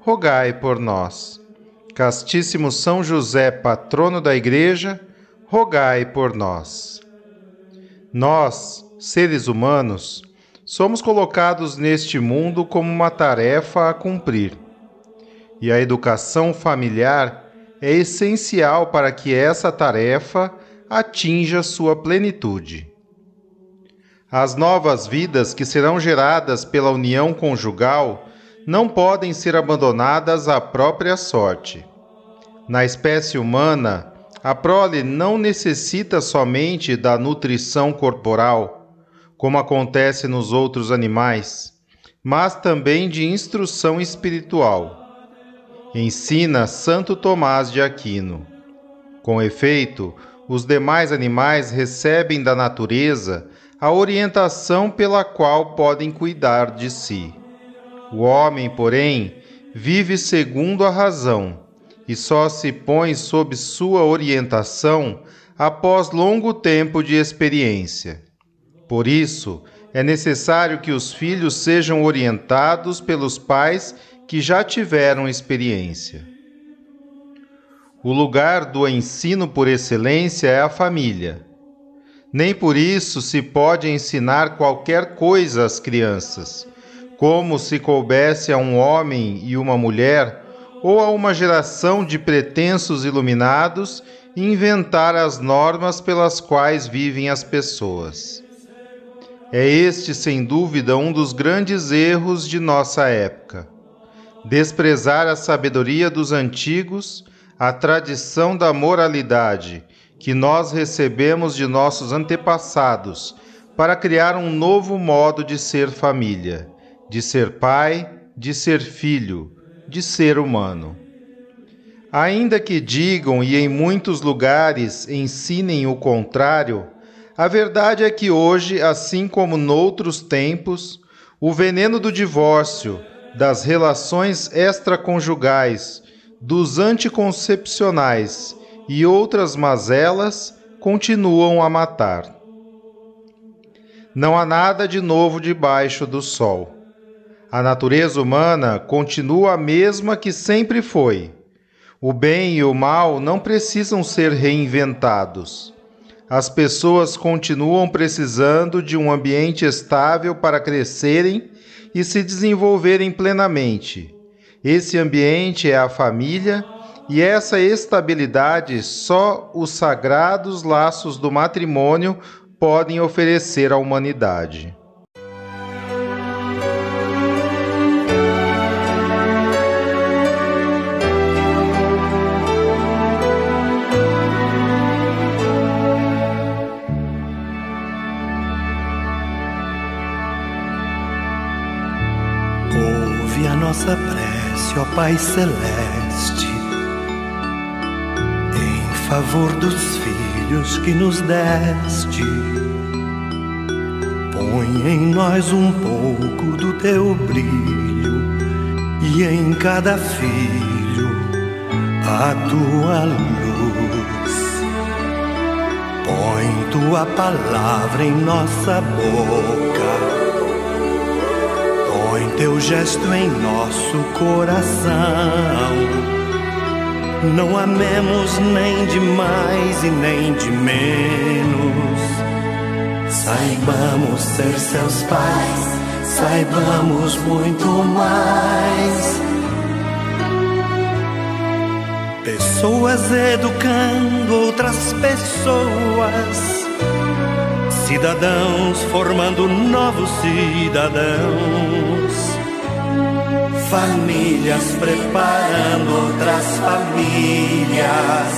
rogai por nós. Castíssimo São José, patrono da Igreja, rogai por nós. Nós, seres humanos, somos colocados neste mundo como uma tarefa a cumprir. E a educação familiar é essencial para que essa tarefa atinja sua plenitude. As novas vidas que serão geradas pela união conjugal não podem ser abandonadas à própria sorte. Na espécie humana, a prole não necessita somente da nutrição corporal, como acontece nos outros animais, mas também de instrução espiritual. Ensina Santo Tomás de Aquino. Com efeito, os demais animais recebem da natureza a orientação pela qual podem cuidar de si. O homem, porém, vive segundo a razão e só se põe sob sua orientação após longo tempo de experiência. Por isso, é necessário que os filhos sejam orientados pelos pais que já tiveram experiência. O lugar do ensino por excelência é a família. Nem por isso se pode ensinar qualquer coisa às crianças como se coubesse a um homem e uma mulher, ou a uma geração de pretensos iluminados, inventar as normas pelas quais vivem as pessoas. É este, sem dúvida, um dos grandes erros de nossa época. Desprezar a sabedoria dos antigos, a tradição da moralidade que nós recebemos de nossos antepassados, para criar um novo modo de ser família de ser pai, de ser filho, de ser humano. Ainda que digam e em muitos lugares ensinem o contrário, a verdade é que hoje, assim como noutros tempos, o veneno do divórcio, das relações extraconjugais, dos anticoncepcionais e outras mazelas continuam a matar. Não há nada de novo debaixo do sol. A natureza humana continua a mesma que sempre foi. O bem e o mal não precisam ser reinventados. As pessoas continuam precisando de um ambiente estável para crescerem e se desenvolverem plenamente. Esse ambiente é a família e essa estabilidade só os sagrados laços do matrimônio podem oferecer à humanidade. Nossa prece, ó Pai Celeste, em favor dos filhos que nos deste. Põe em nós um pouco do teu brilho e em cada filho a tua luz. Põe tua palavra em nossa boca teu gesto em nosso coração. Não amemos nem de mais e nem de menos. Saibamos ser seus pais, saibamos muito mais. Pessoas educando outras pessoas, cidadãos formando novos cidadãos, famílias preparando outras famílias,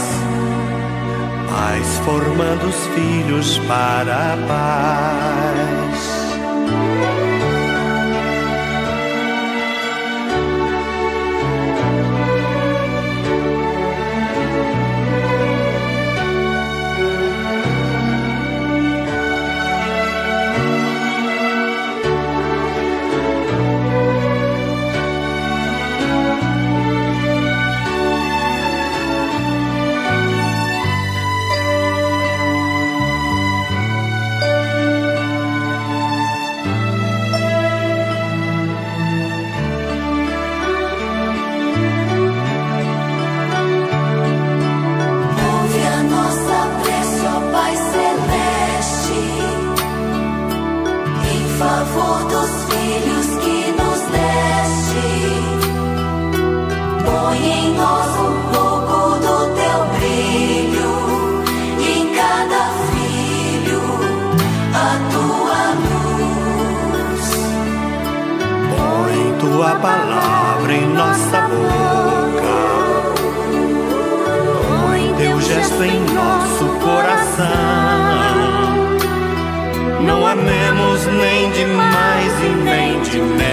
pais formando os filhos para a paz. Em nossa boca. Põe teu gesto em nosso coração. Não amemos nem de mais e nem de menos.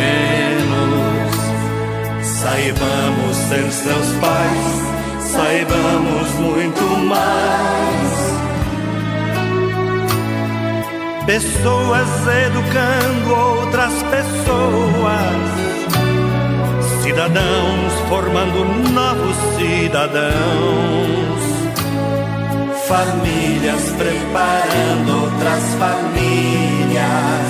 Saibamos ser seus pais, saibamos muito mais. Pessoas educando outras pessoas cidadãos formando novos cidadãos, famílias preparando outras famílias,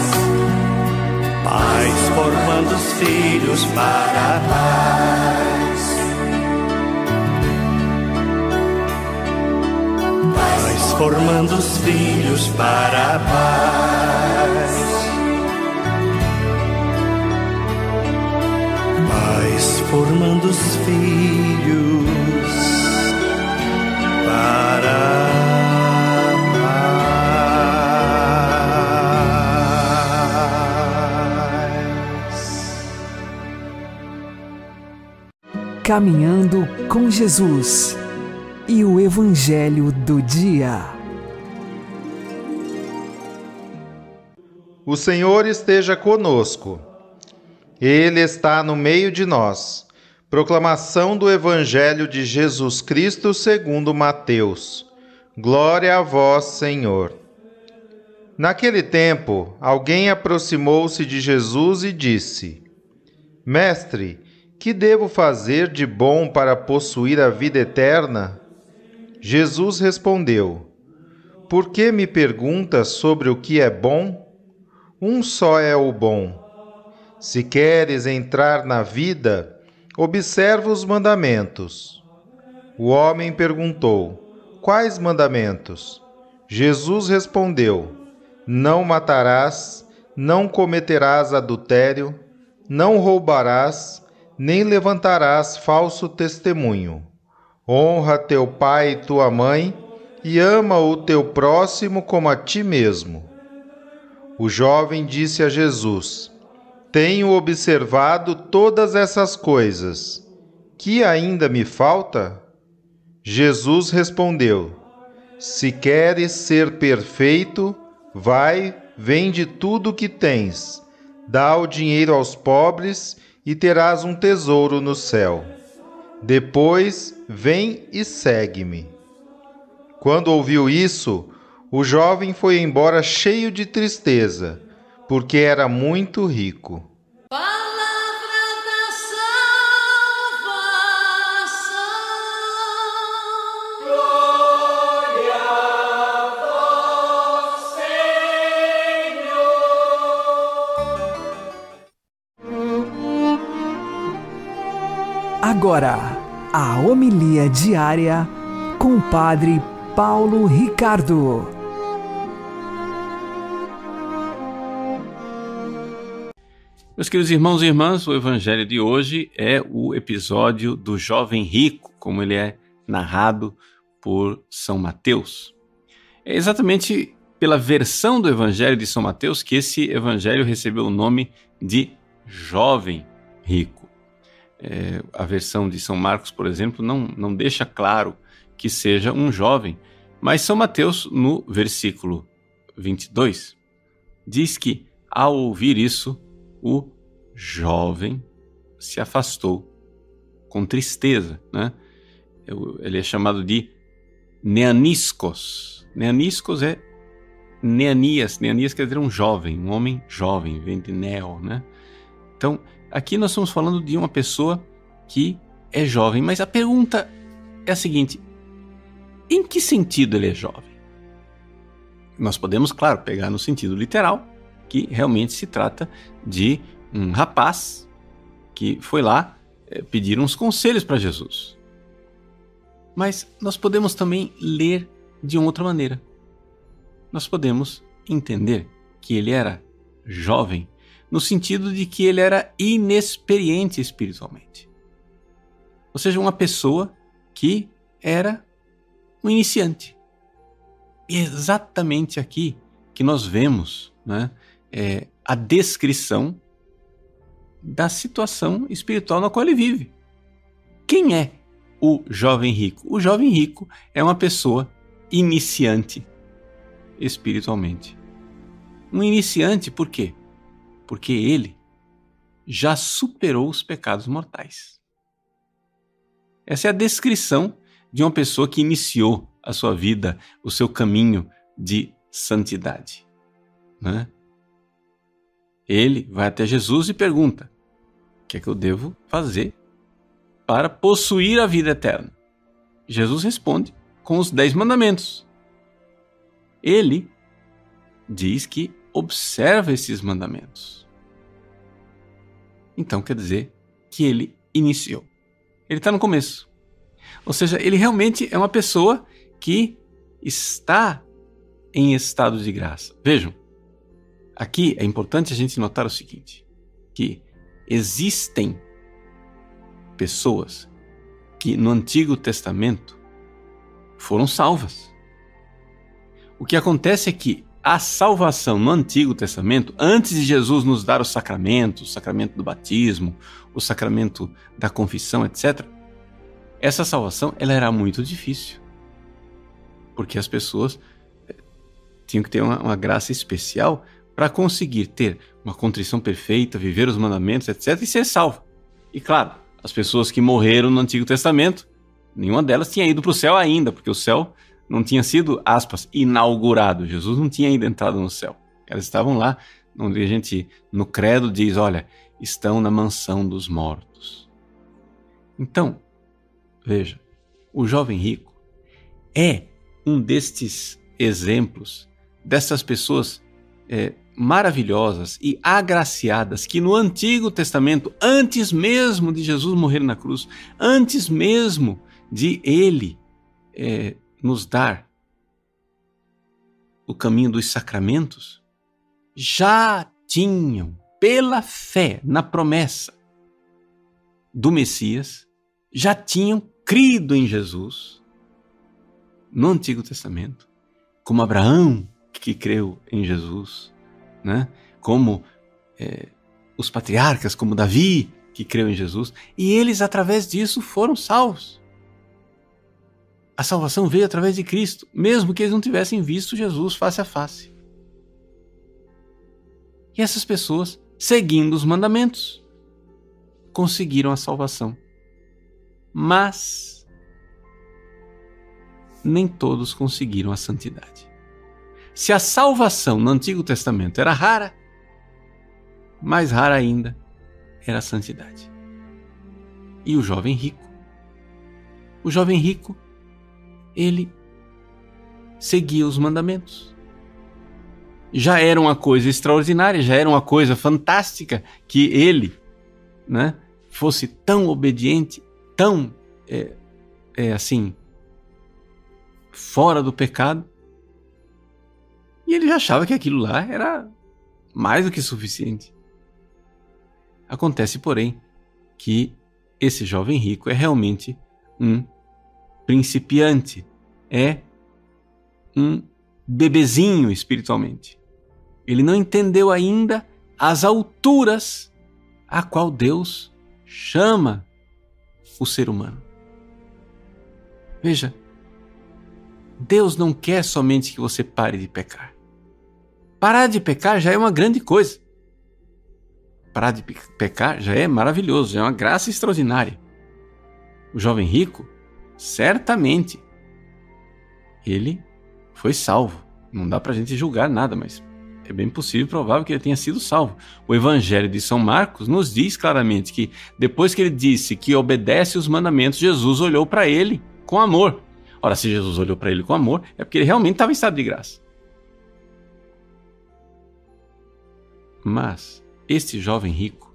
pais formando os filhos para a paz. Pais formando os filhos para a paz. Formando os filhos para Caminhando com Jesus e o Evangelho do Dia. O Senhor esteja conosco. Ele está no meio de nós. Proclamação do Evangelho de Jesus Cristo segundo Mateus. Glória a vós, Senhor. Naquele tempo, alguém aproximou-se de Jesus e disse: Mestre, que devo fazer de bom para possuir a vida eterna? Jesus respondeu: Por que me perguntas sobre o que é bom? Um só é o bom. Se queres entrar na vida, observa os mandamentos. O homem perguntou: Quais mandamentos? Jesus respondeu: Não matarás, não cometerás adultério, não roubarás, nem levantarás falso testemunho. Honra teu pai e tua mãe, e ama o teu próximo como a ti mesmo. O jovem disse a Jesus: tenho observado todas essas coisas. Que ainda me falta? Jesus respondeu: Se queres ser perfeito, vai, vende tudo o que tens, dá o dinheiro aos pobres e terás um tesouro no céu. Depois, vem e segue-me. Quando ouviu isso, o jovem foi embora cheio de tristeza porque era muito rico. Agora, a homilia diária com o Padre Paulo Ricardo. Meus queridos irmãos e irmãs, o evangelho de hoje é o episódio do jovem rico, como ele é narrado por São Mateus. É exatamente pela versão do Evangelho de São Mateus que esse Evangelho recebeu o nome de Jovem Rico. É, a versão de São Marcos, por exemplo, não, não deixa claro que seja um jovem, mas São Mateus, no versículo 22, diz que, ao ouvir isso, o jovem se afastou com tristeza. Né? Ele é chamado de Neaniscos. Neaniscos é Neanias. Neanias quer dizer um jovem, um homem jovem, vem de neo, né? Então, aqui nós estamos falando de uma pessoa que é jovem, mas a pergunta é a seguinte: em que sentido ele é jovem? Nós podemos, claro, pegar no sentido literal, que realmente se trata de um rapaz que foi lá é, pedir uns conselhos para Jesus. Mas nós podemos também ler de outra maneira. Nós podemos entender que ele era jovem no sentido de que ele era inexperiente espiritualmente. Ou seja, uma pessoa que era um iniciante. E é exatamente aqui que nós vemos né, é, a descrição da situação espiritual na qual ele vive. Quem é o jovem rico? O jovem rico é uma pessoa iniciante espiritualmente. Um iniciante por quê? Porque ele já superou os pecados mortais. Essa é a descrição de uma pessoa que iniciou a sua vida, o seu caminho de santidade. Né? Ele vai até Jesus e pergunta: O que é que eu devo fazer para possuir a vida eterna? Jesus responde com os dez mandamentos. Ele diz que observa esses mandamentos. Então quer dizer que ele iniciou. Ele está no começo. Ou seja, ele realmente é uma pessoa que está em estado de graça. Vejam, aqui é importante a gente notar o seguinte: que existem pessoas que no Antigo Testamento foram salvas. O que acontece é que a salvação no Antigo Testamento, antes de Jesus nos dar os sacramentos, o sacramento do batismo, o sacramento da confissão, etc., essa salvação ela era muito difícil. Porque as pessoas eh, tinham que ter uma, uma graça especial para conseguir ter uma contrição perfeita, viver os mandamentos, etc., e ser salvo. E claro, as pessoas que morreram no Antigo Testamento, nenhuma delas tinha ido para o céu ainda, porque o céu não tinha sido, aspas, inaugurado. Jesus não tinha ainda entrado no céu. Elas estavam lá, onde a gente, no credo, diz: olha, estão na mansão dos mortos. Então, veja, o jovem rico é um destes exemplos dessas pessoas é, maravilhosas e agraciadas que no Antigo Testamento, antes mesmo de Jesus morrer na cruz, antes mesmo de ele é, nos dar o caminho dos sacramentos, já tinham, pela fé na promessa do Messias, já tinham crido em Jesus no Antigo Testamento, como Abraão que creu em Jesus, né? como é, os patriarcas, como Davi que creu em Jesus, e eles através disso foram salvos. A salvação veio através de Cristo, mesmo que eles não tivessem visto Jesus face a face. E essas pessoas, seguindo os mandamentos, conseguiram a salvação. Mas nem todos conseguiram a santidade. Se a salvação no Antigo Testamento era rara, mais rara ainda era a santidade. E o jovem rico? O jovem rico ele seguia os mandamentos. Já era uma coisa extraordinária, já era uma coisa fantástica que ele né, fosse tão obediente, tão é, é, assim, fora do pecado. E ele já achava que aquilo lá era mais do que suficiente. Acontece, porém, que esse jovem rico é realmente um principiante, é um bebezinho espiritualmente. Ele não entendeu ainda as alturas a qual Deus chama o ser humano. Veja, Deus não quer somente que você pare de pecar. Parar de pecar já é uma grande coisa. Parar de pecar já é maravilhoso, já é uma graça extraordinária. O jovem rico, certamente, ele foi salvo. Não dá para a gente julgar nada, mas é bem possível e provável que ele tenha sido salvo. O Evangelho de São Marcos nos diz claramente que depois que ele disse que obedece os mandamentos, Jesus olhou para ele com amor. Ora, se Jesus olhou para ele com amor, é porque ele realmente estava em estado de graça. Mas este jovem rico,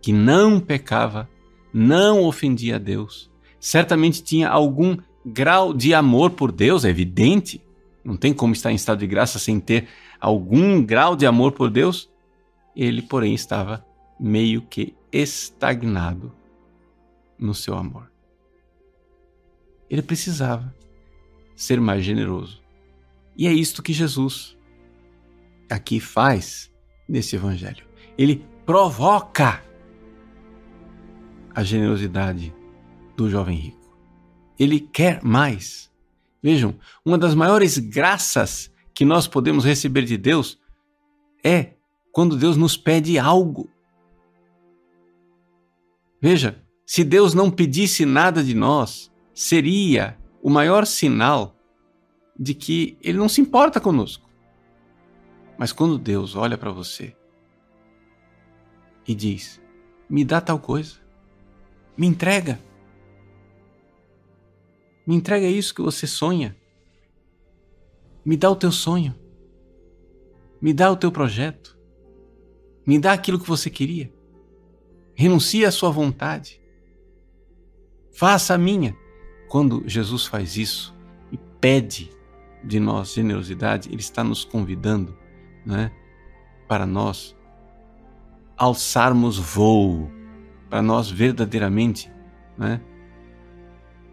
que não pecava, não ofendia a Deus, certamente tinha algum grau de amor por Deus, é evidente. Não tem como estar em estado de graça sem ter algum grau de amor por Deus. Ele, porém, estava meio que estagnado no seu amor. Ele precisava ser mais generoso. E é isto que Jesus aqui faz nesse evangelho. Ele provoca a generosidade do jovem rico. Ele quer mais. Vejam, uma das maiores graças que nós podemos receber de Deus é quando Deus nos pede algo. Veja, se Deus não pedisse nada de nós, seria o maior sinal de que ele não se importa conosco. Mas quando Deus olha para você e diz: Me dá tal coisa, me entrega, me entrega isso que você sonha, me dá o teu sonho, me dá o teu projeto, me dá aquilo que você queria, renuncia à sua vontade, faça a minha. Quando Jesus faz isso e pede de nós generosidade, Ele está nos convidando né, para nós alçarmos voo, para nós verdadeiramente né,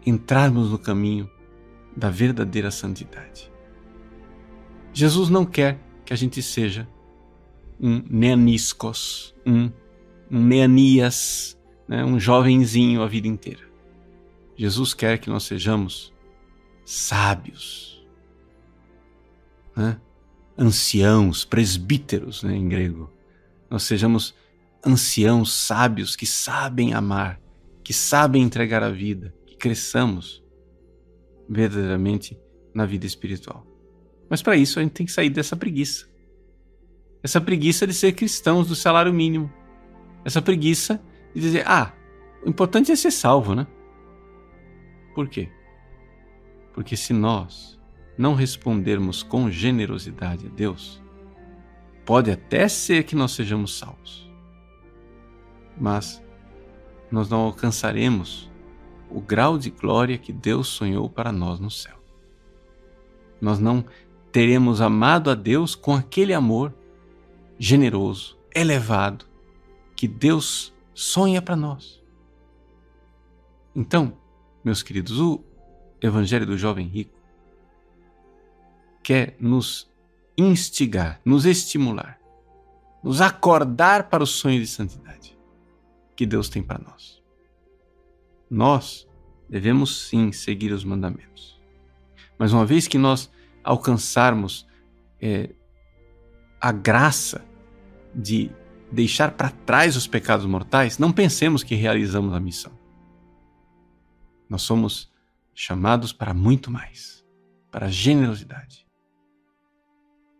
entrarmos no caminho da verdadeira santidade. Jesus não quer que a gente seja um neaniscos, um, um neanias, né, um jovenzinho a vida inteira. Jesus quer que nós sejamos sábios, né? Anciãos, presbíteros né, em grego. Nós sejamos anciãos sábios que sabem amar, que sabem entregar a vida, que cresçamos verdadeiramente na vida espiritual. Mas para isso a gente tem que sair dessa preguiça. Essa preguiça de ser cristãos do salário mínimo. Essa preguiça de dizer: ah, o importante é ser salvo, né? Por quê? Porque se nós não respondermos com generosidade a Deus, pode até ser que nós sejamos salvos, mas nós não alcançaremos o grau de glória que Deus sonhou para nós no céu. Nós não teremos amado a Deus com aquele amor generoso, elevado, que Deus sonha para nós. Então, meus queridos, o Evangelho do Jovem Rico quer nos instigar, nos estimular, nos acordar para o sonho de santidade que Deus tem para nós. Nós devemos sim seguir os mandamentos. Mas uma vez que nós alcançarmos é, a graça de deixar para trás os pecados mortais, não pensemos que realizamos a missão. Nós somos chamados para muito mais, para generosidade.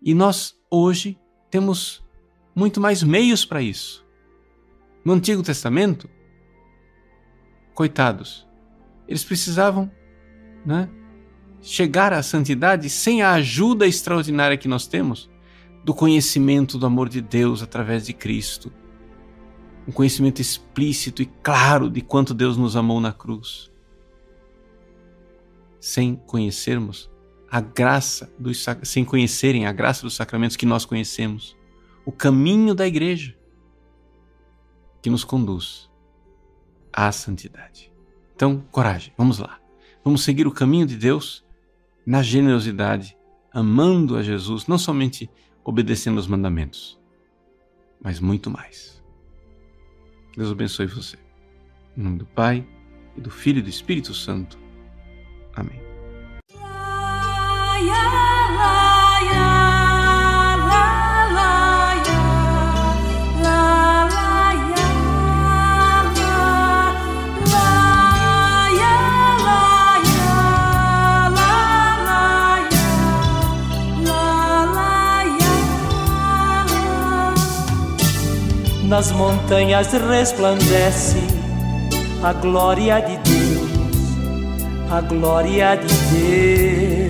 E nós hoje temos muito mais meios para isso. No Antigo Testamento, coitados, eles precisavam né, chegar à santidade sem a ajuda extraordinária que nós temos do conhecimento do amor de Deus através de Cristo. Um conhecimento explícito e claro de quanto Deus nos amou na cruz sem conhecermos a graça dos sem conhecerem a graça dos sacramentos que nós conhecemos, o caminho da igreja que nos conduz à santidade. Então, coragem, vamos lá. Vamos seguir o caminho de Deus na generosidade, amando a Jesus, não somente obedecendo os mandamentos, mas muito mais. Deus abençoe você. Em nome do Pai, e do Filho e do Espírito Santo. Amém. Nas montanhas resplandece a glória de Deus, a glória de Deus.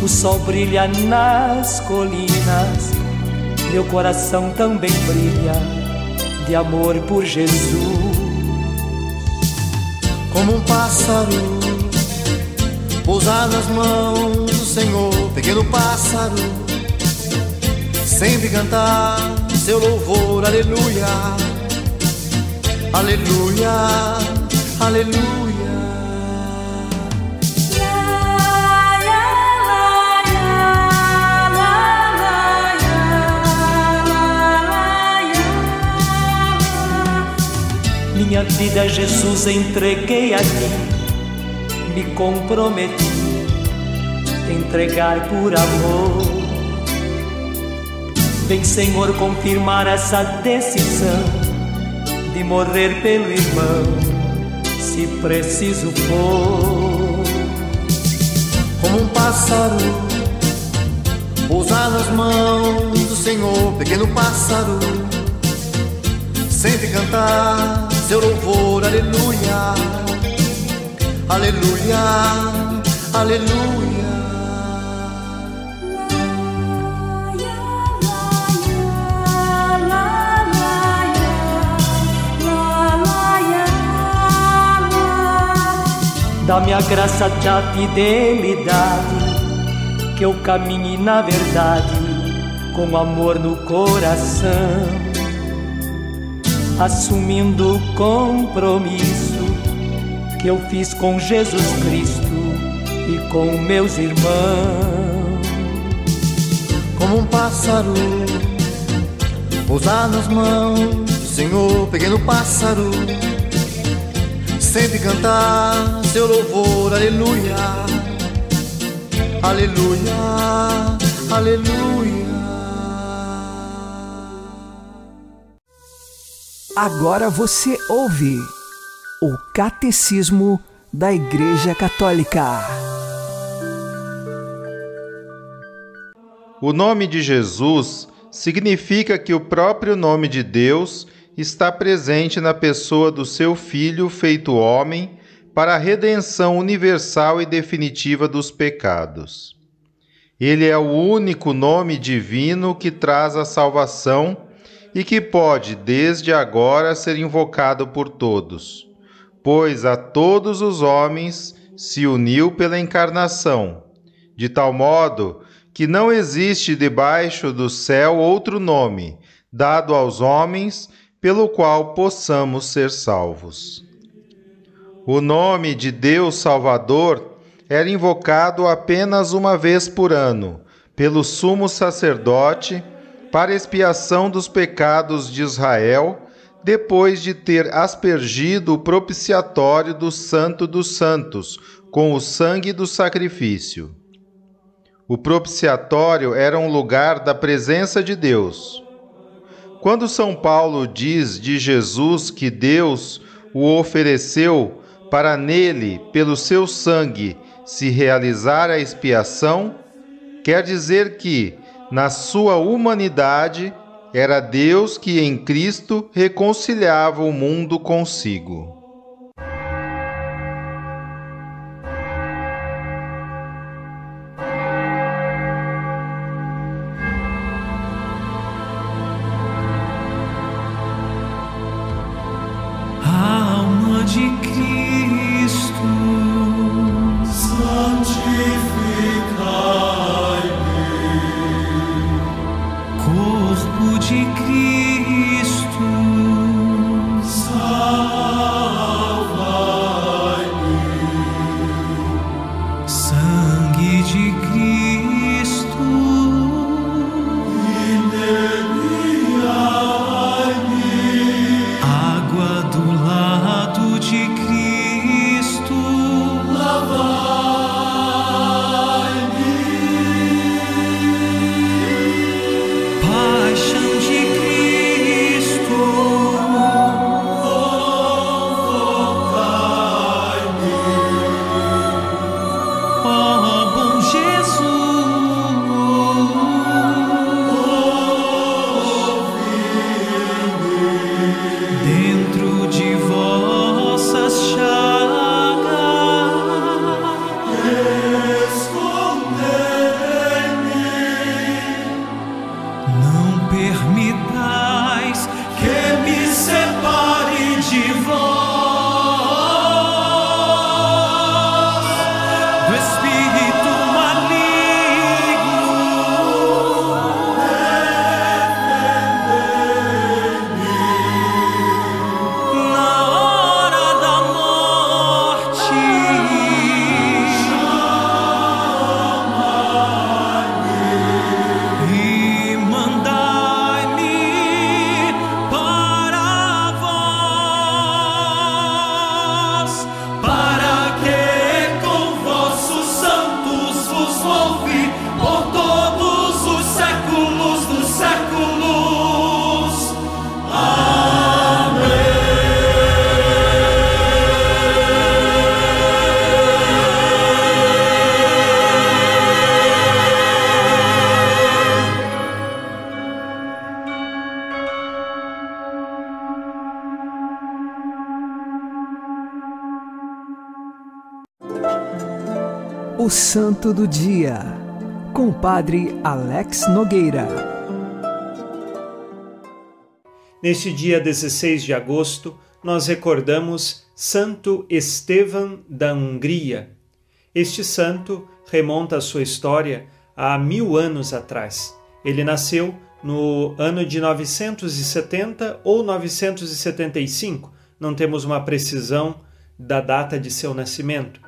O sol brilha nas colinas, meu coração também brilha de amor por Jesus. Como um pássaro pousar nas mãos do Senhor, pequeno pássaro, sempre cantar seu louvor, aleluia, aleluia, aleluia. Minha vida, Jesus, entreguei a ti, me comprometi, entregar por amor. Vem, Senhor, confirmar essa decisão de morrer pelo irmão, se preciso for. Como um pássaro, pousar nas mãos do Senhor, pequeno pássaro, sempre cantar seu louvor, aleluia, aleluia, aleluia. Dá-me a graça da fidelidade, que eu caminhe na verdade, com amor no coração, assumindo o compromisso que eu fiz com Jesus Cristo e com meus irmãos. Como um pássaro, pousar nas mãos do Senhor, pequeno pássaro sempre cantar seu louvor, aleluia, aleluia, aleluia. Agora você ouve o Catecismo da Igreja Católica. O nome de Jesus significa que o próprio nome de Deus está presente na pessoa do seu Filho feito homem para a redenção universal e definitiva dos pecados. Ele é o único nome divino que traz a salvação e que pode, desde agora, ser invocado por todos, pois a todos os homens se uniu pela encarnação, de tal modo que não existe debaixo do céu outro nome dado aos homens pelo qual possamos ser salvos. O nome de Deus Salvador era invocado apenas uma vez por ano pelo sumo sacerdote para expiação dos pecados de Israel, depois de ter aspergido o propiciatório do Santo dos Santos com o sangue do sacrifício. O propiciatório era um lugar da presença de Deus quando São Paulo diz de Jesus que Deus o ofereceu para nele, pelo seu sangue, se realizar a expiação, quer dizer que, na sua humanidade, era Deus que em Cristo reconciliava o mundo consigo. O Santo do Dia, com o Padre Alex Nogueira. Neste dia 16 de agosto, nós recordamos Santo Estevão da Hungria. Este santo remonta a sua história há mil anos atrás. Ele nasceu no ano de 970 ou 975, não temos uma precisão da data de seu nascimento.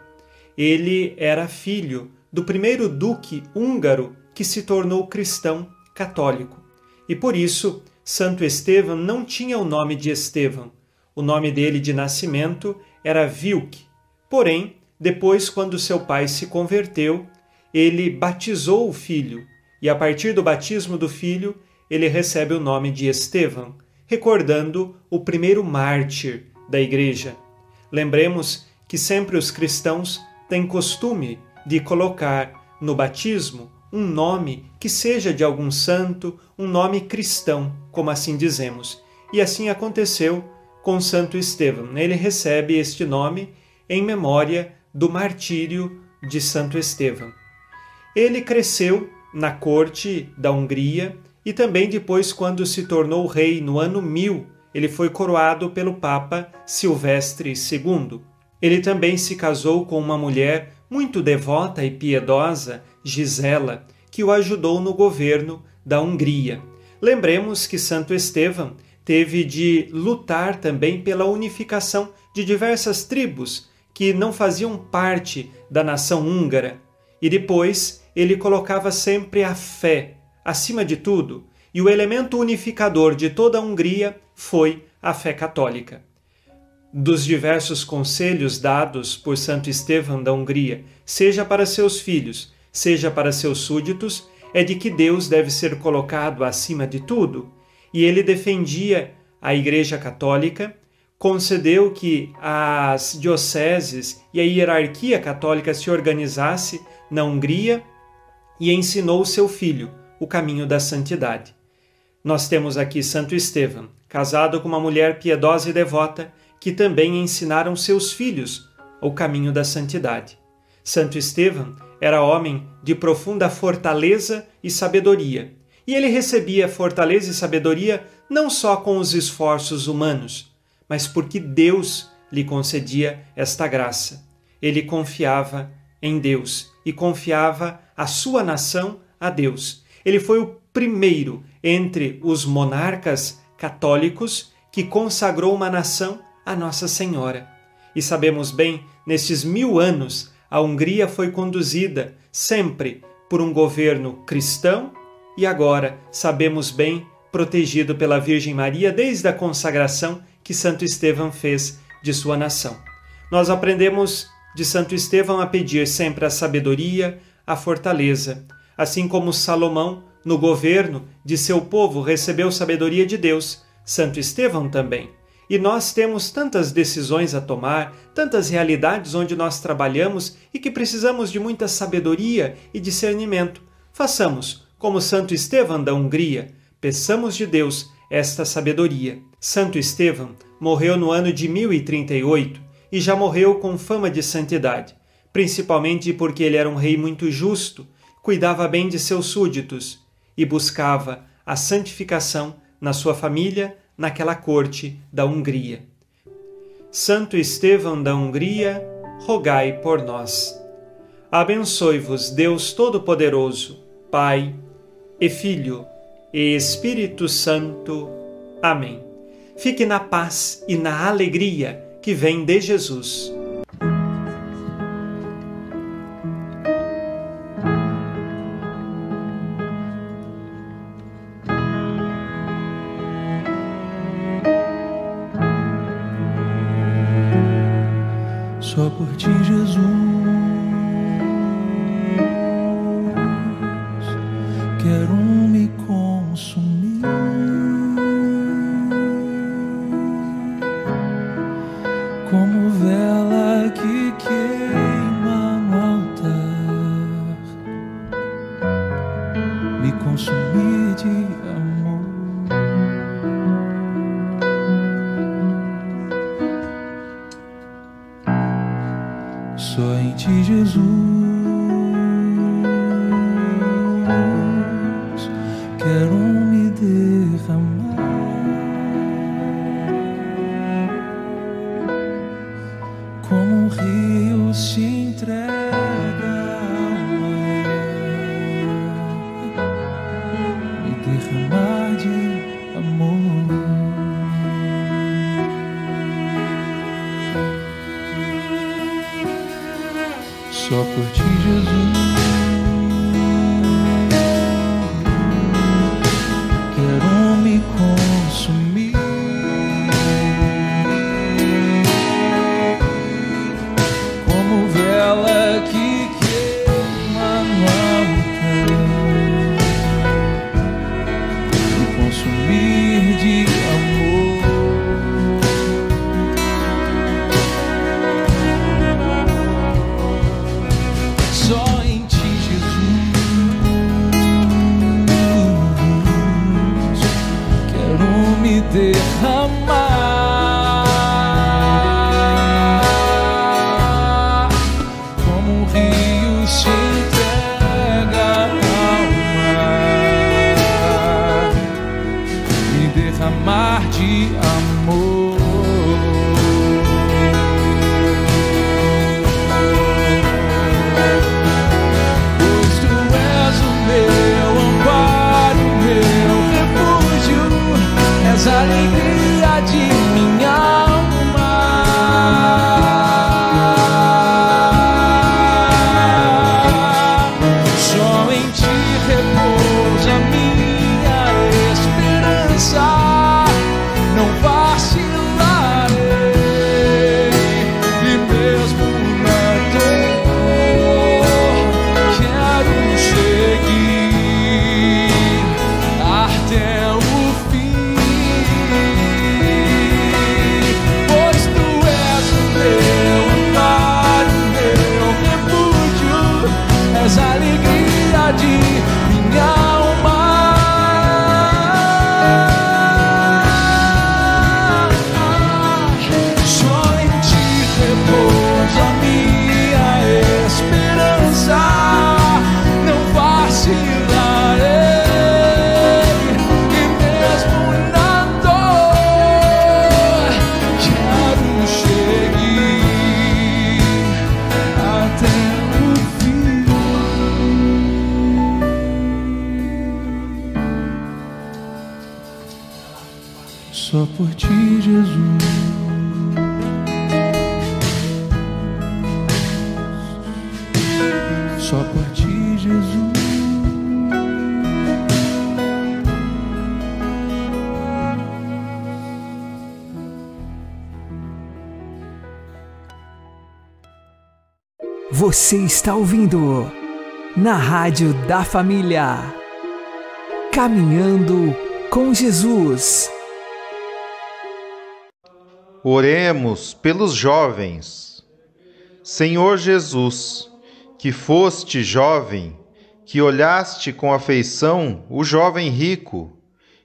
Ele era filho do primeiro duque húngaro que se tornou cristão católico. E por isso, Santo Estevão não tinha o nome de Estevão. O nome dele de nascimento era Vilk. Porém, depois, quando seu pai se converteu, ele batizou o filho, e a partir do batismo do filho, ele recebe o nome de Estevão, recordando o primeiro mártir da igreja. Lembremos que sempre os cristãos têm costume de colocar no batismo um nome que seja de algum santo, um nome cristão, como assim dizemos. E assim aconteceu com Santo Estevão. Ele recebe este nome em memória do martírio de Santo Estevão. Ele cresceu na corte da Hungria e também depois, quando se tornou rei no ano 1000, ele foi coroado pelo Papa Silvestre II. Ele também se casou com uma mulher muito devota e piedosa, Gisela, que o ajudou no governo da Hungria. Lembremos que Santo Estevão teve de lutar também pela unificação de diversas tribos que não faziam parte da nação húngara. E depois ele colocava sempre a fé acima de tudo, e o elemento unificador de toda a Hungria foi a fé católica. Dos diversos conselhos dados por Santo Estevão da Hungria, seja para seus filhos, seja para seus súditos, é de que Deus deve ser colocado acima de tudo, e ele defendia a Igreja Católica concedeu que as dioceses e a hierarquia católica se organizasse na Hungria e ensinou seu filho o caminho da santidade. Nós temos aqui Santo Estevão, casado com uma mulher piedosa e devota, que também ensinaram seus filhos o caminho da santidade. Santo Estevão era homem de profunda fortaleza e sabedoria, e ele recebia fortaleza e sabedoria não só com os esforços humanos, mas porque Deus lhe concedia esta graça. Ele confiava em Deus e confiava a sua nação a Deus. Ele foi o primeiro entre os monarcas católicos que consagrou uma nação a Nossa Senhora. E sabemos bem, nestes mil anos, a Hungria foi conduzida sempre por um governo cristão e agora sabemos bem protegido pela Virgem Maria desde a consagração que Santo Estevão fez de sua nação. Nós aprendemos de Santo Estevão a pedir sempre a sabedoria, a fortaleza, assim como Salomão, no governo de seu povo, recebeu sabedoria de Deus, Santo Estevão também. E nós temos tantas decisões a tomar, tantas realidades onde nós trabalhamos e que precisamos de muita sabedoria e discernimento. Façamos como Santo Estevão da Hungria, peçamos de Deus esta sabedoria. Santo Estevão morreu no ano de 1038 e já morreu com fama de santidade, principalmente porque ele era um rei muito justo, cuidava bem de seus súditos e buscava a santificação na sua família, naquela corte da Hungria. Santo Estevão da Hungria, rogai por nós. Abençoe-vos Deus Todo-Poderoso, Pai e Filho e Espírito Santo. Amém. Fique na paz e na alegria que vem de Jesus. Entrega Só por ti, Jesus. Só por ti, Jesus. Você está ouvindo na Rádio da Família. Caminhando com Jesus. Oremos pelos jovens. Senhor Jesus, que foste jovem, que olhaste com afeição o jovem rico,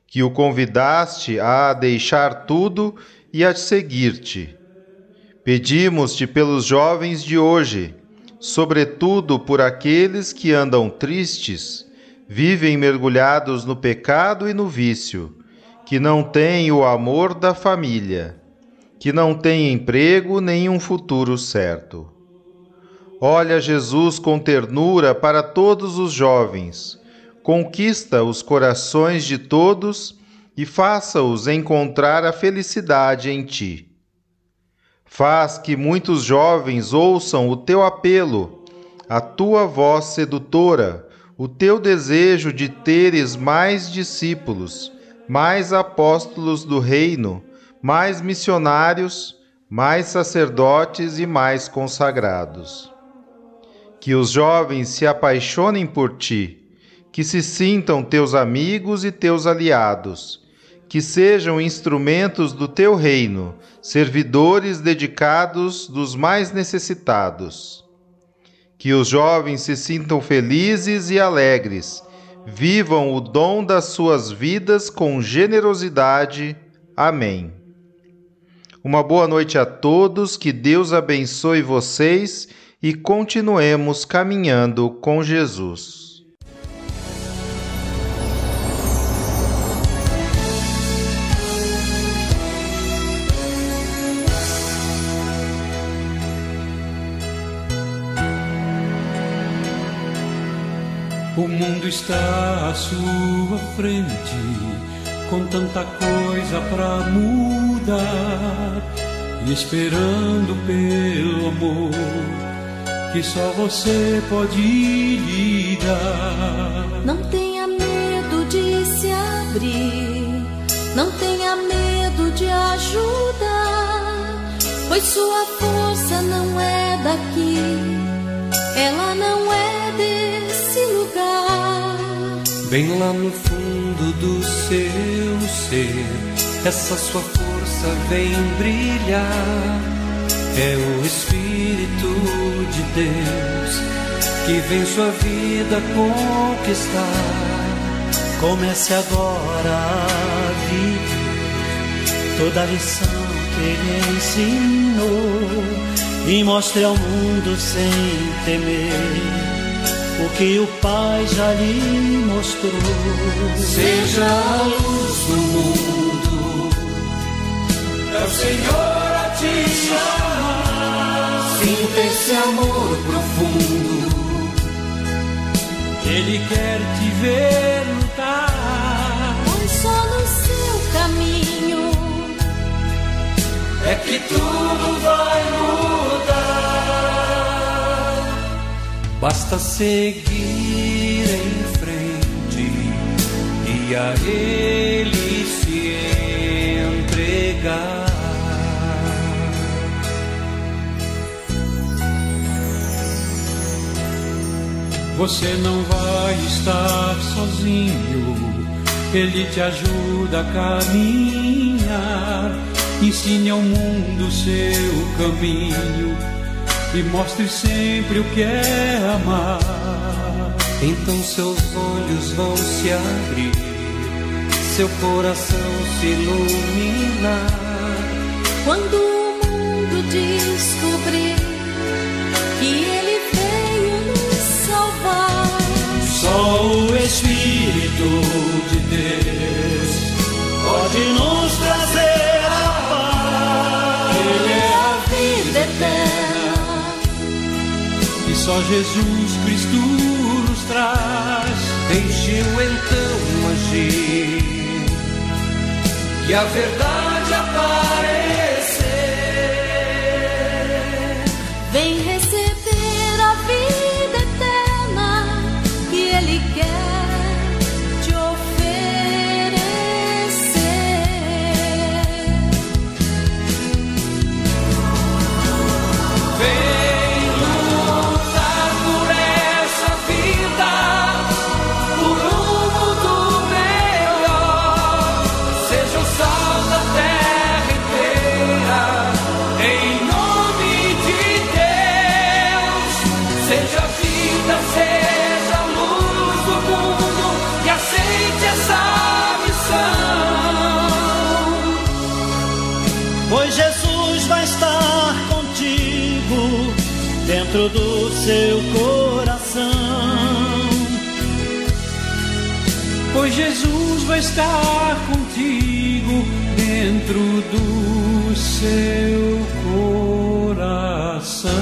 que o convidaste a deixar tudo e a seguir-te. Pedimos-te pelos jovens de hoje, sobretudo por aqueles que andam tristes, vivem mergulhados no pecado e no vício, que não têm o amor da família, que não têm emprego nem um futuro certo. Olha Jesus com ternura para todos os jovens, conquista os corações de todos e faça-os encontrar a felicidade em ti. Faz que muitos jovens ouçam o teu apelo, a tua voz sedutora, o teu desejo de teres mais discípulos, mais apóstolos do reino, mais missionários, mais sacerdotes e mais consagrados. Que os jovens se apaixonem por ti, que se sintam teus amigos e teus aliados, que sejam instrumentos do teu reino, servidores dedicados dos mais necessitados. Que os jovens se sintam felizes e alegres, vivam o dom das suas vidas com generosidade. Amém. Uma boa noite a todos, que Deus abençoe vocês e continuemos caminhando com Jesus. O mundo está à sua frente com tanta coisa pra mudar, e esperando pelo amor que só você pode lhe dar. Não tenha medo de se abrir, não tenha medo de ajudar, pois sua força não é daqui, ela não é desse lugar. Bem lá no fundo do seu ser, essa sua força vem brilhar. É o Espírito de Deus que vem sua vida conquistar. Comece agora a viver toda a lição que ele ensinou e mostre ao mundo sem temer o que o Pai já lhe mostrou. Seja a luz do mundo, é o Senhor a te chamar. Sinta esse amor profundo, Ele quer te ver lutar. Pois só no seu caminho É que tudo Basta seguir em frente e a Ele se entregar. Você não vai estar sozinho, Ele te ajuda a caminhar. Ensine ao mundo seu caminho e mostre sempre o que é amar. Então seus olhos vão se abrir, seu coração se iluminar. quando o mundo descobrir que ele veio nos salvar. Só o Espírito de Deus pode nos só Jesus Cristo nos traz. Deixe-o então agir e a verdade aparecer. Seu coração. Pois Jesus vai estar contigo dentro do seu coração.